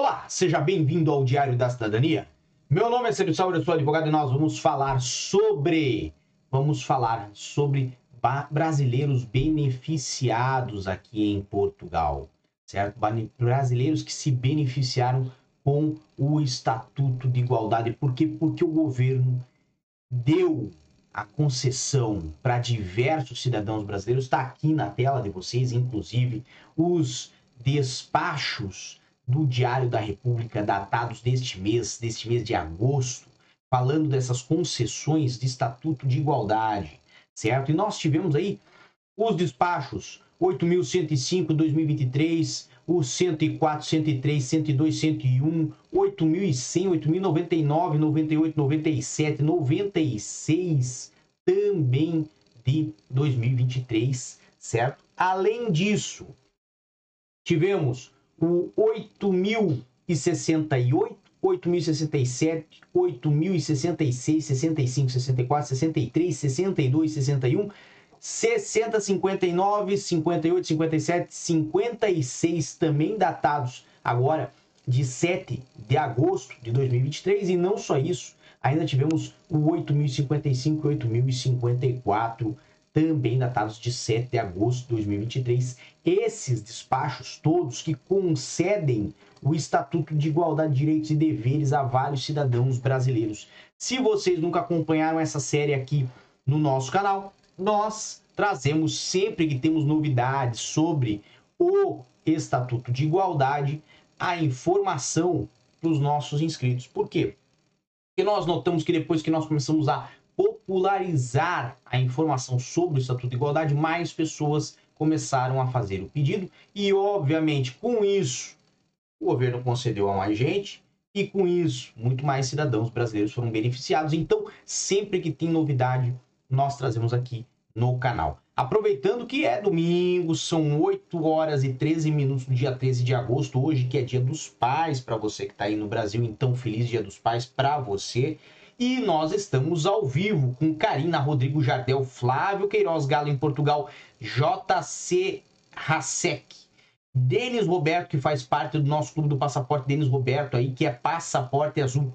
Olá, seja bem-vindo ao Diário da Cidadania. Meu nome é Sérgio Sauer, eu sou advogado e nós vamos falar sobre. Vamos falar sobre brasileiros beneficiados aqui em Portugal, certo? Brasileiros que se beneficiaram com o Estatuto de Igualdade. Por quê? Porque o governo deu a concessão para diversos cidadãos brasileiros, está aqui na tela de vocês, inclusive, os despachos do Diário da República datados deste mês, deste mês de agosto, falando dessas concessões de Estatuto de Igualdade, certo? E nós tivemos aí os despachos 8.105 2023, o 104, 103, 102, 101, 8.100, 8.099, 98, 97, 96 também de 2023, certo? Além disso, tivemos o 8.068, 8.067, 8.066, 65, 64, 63, 62, 61, 60, 59, 58, 57, 56 também datados agora de 7 de agosto de 2023 e não só isso, ainda tivemos o 8055 e 8054 também datados de 7 de agosto de 2023. Esses despachos todos que concedem o Estatuto de Igualdade de Direitos e Deveres a vários cidadãos brasileiros. Se vocês nunca acompanharam essa série aqui no nosso canal, nós trazemos sempre que temos novidades sobre o Estatuto de Igualdade a informação para os nossos inscritos. Por quê? Porque nós notamos que depois que nós começamos a popularizar a informação sobre o Estatuto de Igualdade, mais pessoas começaram a fazer o pedido e, obviamente, com isso, o governo concedeu a mais gente e, com isso, muito mais cidadãos brasileiros foram beneficiados. Então, sempre que tem novidade, nós trazemos aqui no canal. Aproveitando que é domingo, são 8 horas e 13 minutos do dia 13 de agosto, hoje que é dia dos pais para você que está aí no Brasil, então feliz dia dos pais para você. E nós estamos ao vivo com Karina Rodrigo Jardel, Flávio Queiroz Galo em Portugal, JC Hasek, Denis Roberto, que faz parte do nosso clube do Passaporte, Denis Roberto aí, que é Passaporte Azul.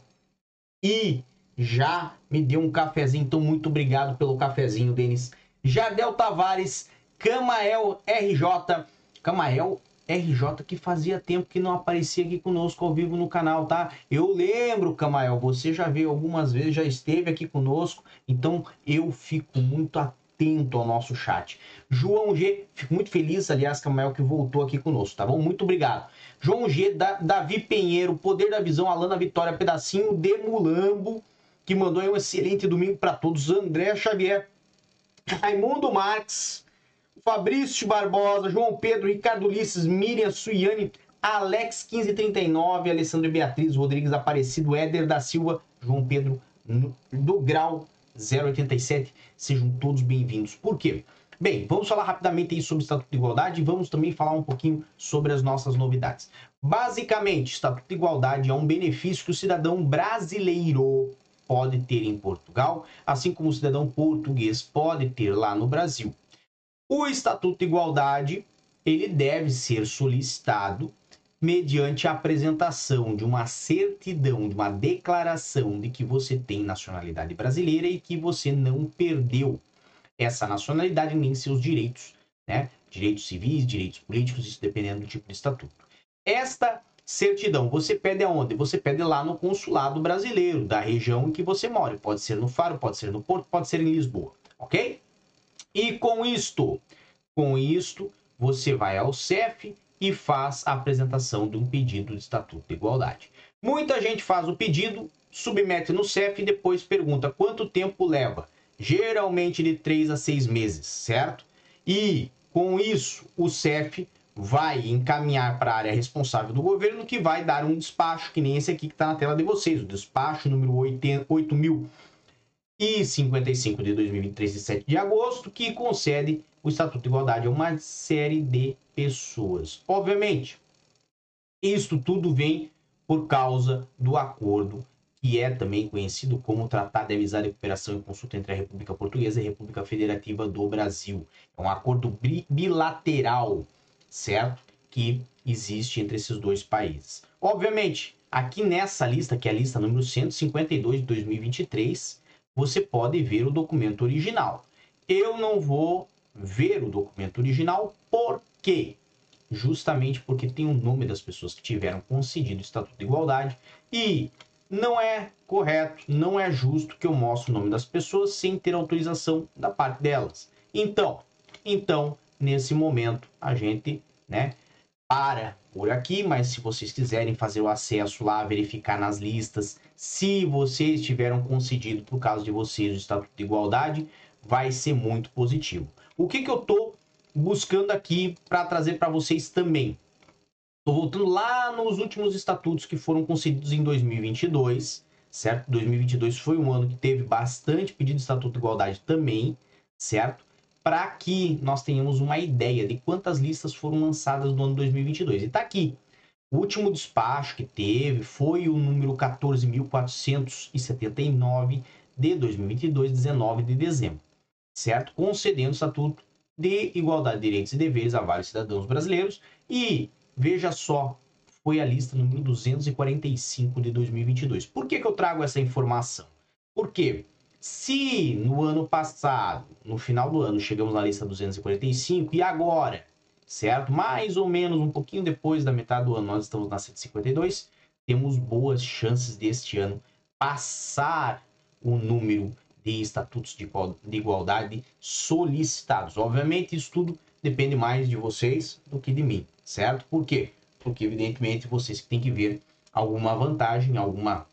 E já me deu um cafezinho, então muito obrigado pelo cafezinho, Denis. Jardel Tavares, Camael RJ. Camael RJ que fazia tempo que não aparecia aqui conosco ao vivo no canal, tá? Eu lembro, Camael, você já veio algumas vezes, já esteve aqui conosco, então eu fico muito atento ao nosso chat. João G, fico muito feliz, aliás, Camael, que voltou aqui conosco, tá bom? Muito obrigado. João G, da, Davi Pinheiro, Poder da Visão, Alana Vitória, Pedacinho de Mulambo, que mandou um excelente domingo para todos. André Xavier, Raimundo Marques, Fabrício Barbosa, João Pedro, Ricardo Ulisses, Miriam Suiane, Alex 1539, Alessandro Beatriz, Rodrigues Aparecido, Éder da Silva, João Pedro do Grau 087. Sejam todos bem-vindos. Por quê? Bem, vamos falar rapidamente aí sobre o Estatuto de Igualdade e vamos também falar um pouquinho sobre as nossas novidades. Basicamente, o Estatuto de Igualdade é um benefício que o cidadão brasileiro pode ter em Portugal, assim como o cidadão português pode ter lá no Brasil. O Estatuto de Igualdade, ele deve ser solicitado mediante a apresentação de uma certidão, de uma declaração de que você tem nacionalidade brasileira e que você não perdeu essa nacionalidade nem seus direitos, né? Direitos civis, direitos políticos, isso dependendo do tipo de estatuto. Esta certidão você pede aonde? Você pede lá no consulado brasileiro, da região em que você mora. Pode ser no Faro, pode ser no Porto, pode ser em Lisboa, ok? E com isto, com isto, você vai ao CEF e faz a apresentação de um pedido de Estatuto de Igualdade. Muita gente faz o pedido, submete no CEF e depois pergunta quanto tempo leva. Geralmente de 3 a 6 meses, certo? E com isso, o CEF vai encaminhar para a área responsável do governo, que vai dar um despacho, que nem esse aqui que está na tela de vocês, o despacho número 8055 de 2023, de 7 de agosto, que concede o Estatuto de Igualdade a uma série de pessoas. Obviamente, isto tudo vem por causa do acordo que é também conhecido como Tratado de Amizade, Cooperação e Consulta entre a República Portuguesa e a República Federativa do Brasil. É um acordo bilateral certo? que existe entre esses dois países. Obviamente, aqui nessa lista, que é a lista número 152 de 2023, você pode ver o documento original. Eu não vou ver o documento original, por quê? Justamente porque tem o nome das pessoas que tiveram concedido o Estatuto de Igualdade e não é correto, não é justo que eu mostre o nome das pessoas sem ter autorização da parte delas. Então, então, nesse momento, a gente, né, para por aqui, mas se vocês quiserem fazer o acesso lá, verificar nas listas, se vocês tiveram concedido por causa de vocês o Estatuto de Igualdade, vai ser muito positivo. O que, que eu estou buscando aqui para trazer para vocês também? Estou voltando lá nos últimos estatutos que foram concedidos em 2022, certo? 2022 foi um ano que teve bastante pedido de Estatuto de Igualdade também, certo? Para que nós tenhamos uma ideia de quantas listas foram lançadas no ano 2022. E está aqui. O último despacho que teve foi o número 14.479 de 2022, 19 de dezembro certo? Concedendo o Estatuto de Igualdade de Direitos e Deveres a vários cidadãos brasileiros. E veja só, foi a lista número 245 de 2022. Por que, que eu trago essa informação? Porque se no ano passado, no final do ano, chegamos na lista 245 e agora, certo? Mais ou menos um pouquinho depois da metade do ano, nós estamos na 152, temos boas chances deste ano passar o número de estatutos de igualdade solicitados. Obviamente, isso tudo depende mais de vocês do que de mim, certo? Por quê? Porque, evidentemente, vocês têm que ver alguma vantagem, alguma,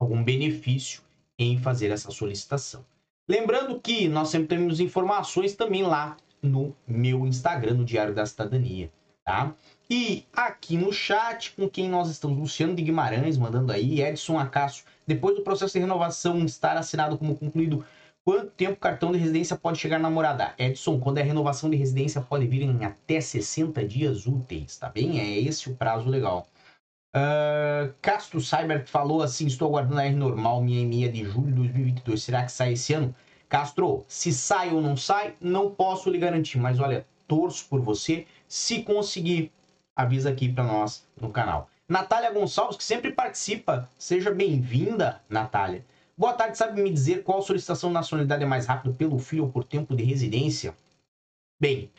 algum benefício em fazer essa solicitação. Lembrando que nós sempre temos informações também lá no meu Instagram, no Diário da Cidadania, tá? E aqui no chat, com quem nós estamos, Luciano de Guimarães mandando aí, Edson Acácio, depois do processo de renovação estar assinado como concluído, quanto tempo o cartão de residência pode chegar na morada? Edson, quando é renovação de residência, pode vir em até 60 dias úteis, tá bem? É esse o prazo legal. Uh, Castro Cyber falou assim: estou aguardando a R normal, minha EMIA de julho de 2022. Será que sai esse ano? Castro, se sai ou não sai, não posso lhe garantir, mas olha, torço por você. Se conseguir, avisa aqui para nós no canal. Natália Gonçalves, que sempre participa. Seja bem-vinda, Natália. Boa tarde, sabe me dizer qual solicitação de nacionalidade é mais rápido pelo filho ou por tempo de residência? Bem,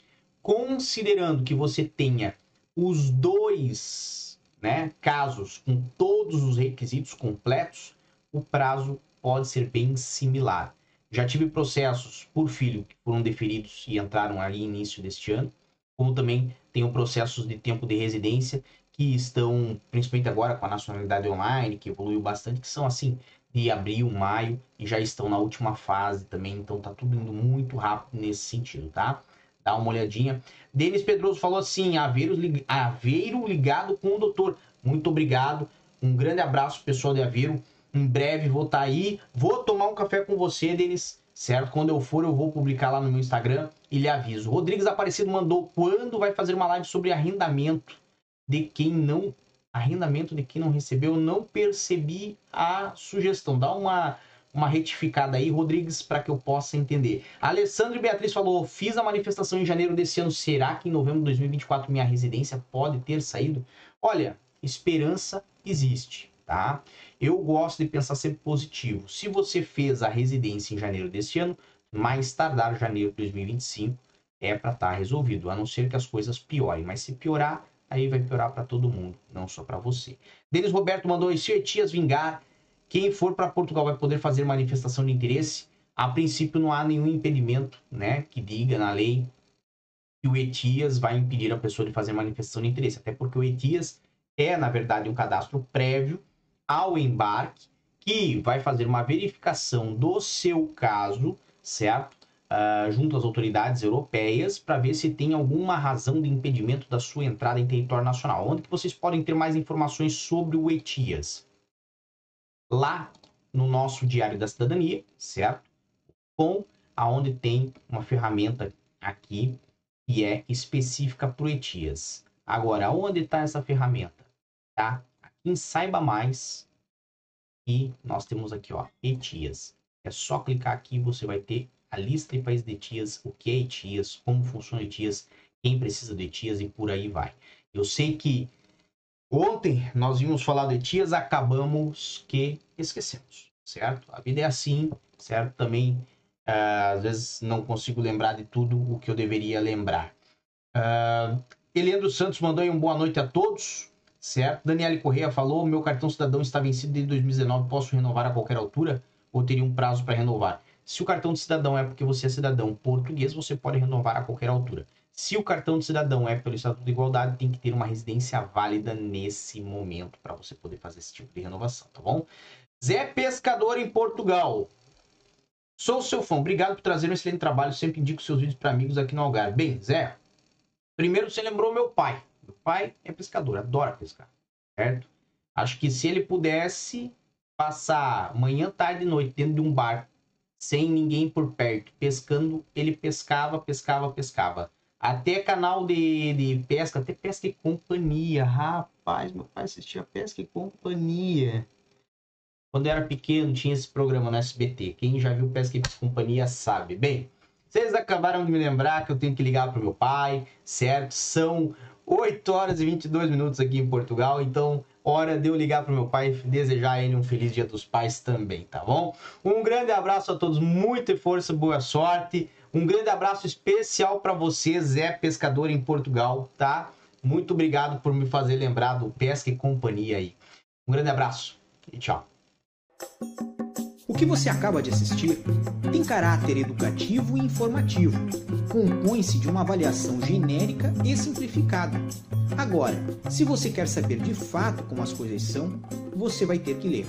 considerando que você tenha os dois né, casos com todos os requisitos completos, o prazo pode ser bem similar. Já tive processos por filho que foram deferidos e entraram ali início deste ano, como também tenho processos de tempo de residência que estão, principalmente agora com a nacionalidade online, que evoluiu bastante, que são assim, de abril, maio, e já estão na última fase também, então tá tudo indo muito rápido nesse sentido, tá? Dá uma olhadinha. Denis Pedroso falou assim: Aveiro, Aveiro ligado com o doutor. Muito obrigado. Um grande abraço, pessoal de Aveiro. Em breve vou estar tá aí. Vou tomar um café com você, Denis. Certo? Quando eu for, eu vou publicar lá no meu Instagram e lhe aviso. Rodrigues Aparecido mandou quando vai fazer uma live sobre arrendamento de quem não arrendamento de quem não recebeu, não percebi a sugestão. Dá uma uma retificada aí, Rodrigues, para que eu possa entender. A Alessandra e Beatriz falou: fiz a manifestação em janeiro desse ano. Será que em novembro de 2024 minha residência pode ter saído? Olha, esperança existe, tá? Eu gosto de pensar sempre positivo. Se você fez a residência em janeiro desse ano, mais tardar janeiro de 2025 é para estar tá resolvido, a não ser que as coisas piorem. Mas se piorar, aí vai piorar para todo mundo, não só para você. Denis Roberto mandou: se Etias vingar, quem for para Portugal vai poder fazer manifestação de interesse? A princípio não há nenhum impedimento, né, que diga na lei que o Etias vai impedir a pessoa de fazer manifestação de interesse, até porque o Etias é, na verdade, um cadastro prévio ao embarque que vai fazer uma verificação do seu caso, certo? uh, junto às autoridades europeias para ver se tem alguma razão de impedimento da sua entrada em território nacional. Onde que vocês podem ter mais informações sobre o ETIAS? Lá no nosso Diário da Cidadania, certo? Com aonde tem uma ferramenta aqui que é específica para o ETIAS. Agora, onde está essa ferramenta? Tá? Aqui em Saiba Mais e nós temos aqui, ó, ETIAS. É só clicar aqui você vai ter a lista de países de ETIAS, o que é ETIAS, como funciona ETIAS, quem precisa de ETIAS e por aí vai. Eu sei que ontem nós vimos falar de tias, acabamos que esquecemos, certo? A vida é assim, certo? Também uh, às vezes não consigo lembrar de tudo o que eu deveria lembrar. Uh, Eliandro Santos mandou aí um boa noite a todos, certo? Daniele Correia falou: meu cartão cidadão está vencido desde 2019, posso renovar a qualquer altura ou teria um prazo para renovar? Se o cartão de cidadão é porque você é cidadão português, você pode renovar a qualquer altura. Se o cartão de cidadão é pelo Estatuto de Igualdade, tem que ter uma residência válida nesse momento para você poder fazer esse tipo de renovação, tá bom? Zé Pescador em Portugal. Sou seu fã, obrigado por trazer um excelente trabalho. Sempre indico seus vídeos para amigos aqui no Algarve. Bem, Zé, primeiro você lembrou meu pai. Meu pai é pescador, adora pescar, certo? Acho que se ele pudesse passar manhã, tarde e noite dentro de um bar sem ninguém por perto, pescando, ele pescava, pescava, pescava. Até canal de, de pesca, até pesca e companhia. Rapaz, meu pai assistia pesca e companhia. Quando eu era pequeno, tinha esse programa no SBT. Quem já viu Pesca e Companhia sabe. Bem, vocês acabaram de me lembrar que eu tenho que ligar para o meu pai, certo? São 8 horas e 22 minutos aqui em Portugal, então hora de eu ligar para meu pai e desejar a ele um feliz Dia dos Pais também, tá bom? Um grande abraço a todos, muita força, boa sorte. Um grande abraço especial para você, Zé Pescador em Portugal, tá? Muito obrigado por me fazer lembrar do Pesca e Companhia aí. Um grande abraço e tchau. O que você acaba de assistir tem caráter educativo e informativo. Compõe-se de uma avaliação genérica e simplificada. Agora, se você quer saber de fato como as coisas são, você vai ter que ler.